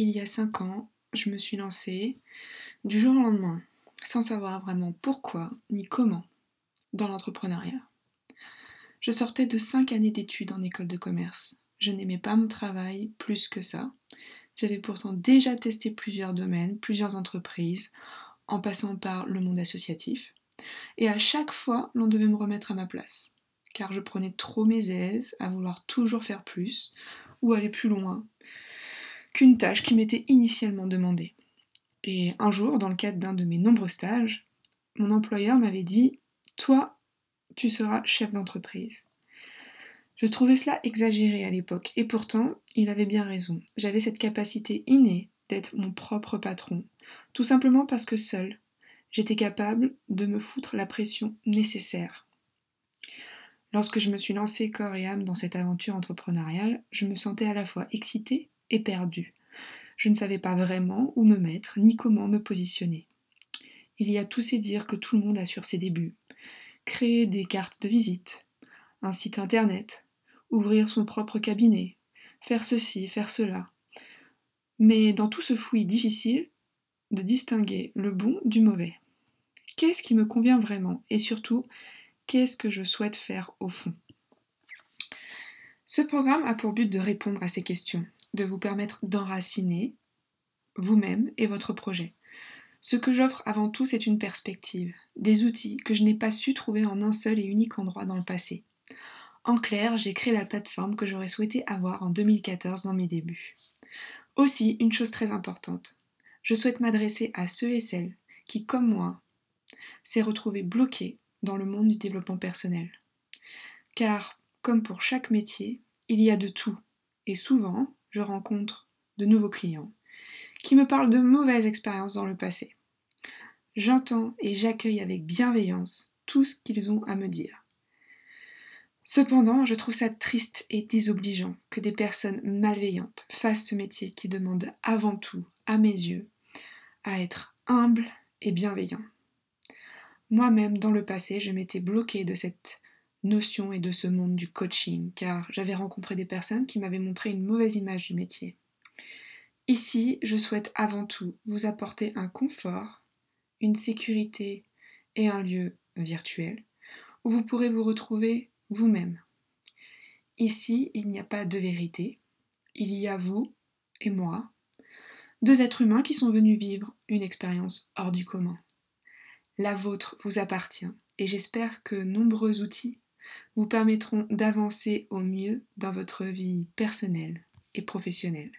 il y a cinq ans, je me suis lancée du jour au lendemain, sans savoir vraiment pourquoi ni comment, dans l'entrepreneuriat. Je sortais de cinq années d'études en école de commerce. Je n'aimais pas mon travail plus que ça. J'avais pourtant déjà testé plusieurs domaines, plusieurs entreprises, en passant par le monde associatif. Et à chaque fois, l'on devait me remettre à ma place, car je prenais trop mes aises à vouloir toujours faire plus ou aller plus loin qu'une tâche qui m'était initialement demandée. Et un jour, dans le cadre d'un de mes nombreux stages, mon employeur m'avait dit Toi, tu seras chef d'entreprise. Je trouvais cela exagéré à l'époque, et pourtant, il avait bien raison. J'avais cette capacité innée d'être mon propre patron, tout simplement parce que seul, j'étais capable de me foutre la pression nécessaire. Lorsque je me suis lancée corps et âme dans cette aventure entrepreneuriale, je me sentais à la fois excitée et perdue. Je ne savais pas vraiment où me mettre, ni comment me positionner. Il y a tous ces dires que tout le monde a sur ses débuts. Créer des cartes de visite, un site internet, ouvrir son propre cabinet, faire ceci, faire cela. Mais dans tout ce fouillis difficile, de distinguer le bon du mauvais. Qu'est-ce qui me convient vraiment et surtout, Qu'est-ce que je souhaite faire au fond? Ce programme a pour but de répondre à ces questions, de vous permettre d'enraciner vous-même et votre projet. Ce que j'offre avant tout, c'est une perspective, des outils que je n'ai pas su trouver en un seul et unique endroit dans le passé. En clair, j'ai créé la plateforme que j'aurais souhaité avoir en 2014 dans mes débuts. Aussi, une chose très importante, je souhaite m'adresser à ceux et celles qui, comme moi, s'est retrouvé bloqués dans le monde du développement personnel. Car, comme pour chaque métier, il y a de tout. Et souvent, je rencontre de nouveaux clients qui me parlent de mauvaises expériences dans le passé. J'entends et j'accueille avec bienveillance tout ce qu'ils ont à me dire. Cependant, je trouve ça triste et désobligeant que des personnes malveillantes fassent ce métier qui demande avant tout, à mes yeux, à être humble et bienveillant. Moi-même, dans le passé, je m'étais bloquée de cette notion et de ce monde du coaching, car j'avais rencontré des personnes qui m'avaient montré une mauvaise image du métier. Ici, je souhaite avant tout vous apporter un confort, une sécurité et un lieu virtuel où vous pourrez vous retrouver vous-même. Ici, il n'y a pas de vérité, il y a vous et moi, deux êtres humains qui sont venus vivre une expérience hors du commun. La vôtre vous appartient et j'espère que nombreux outils vous permettront d'avancer au mieux dans votre vie personnelle et professionnelle.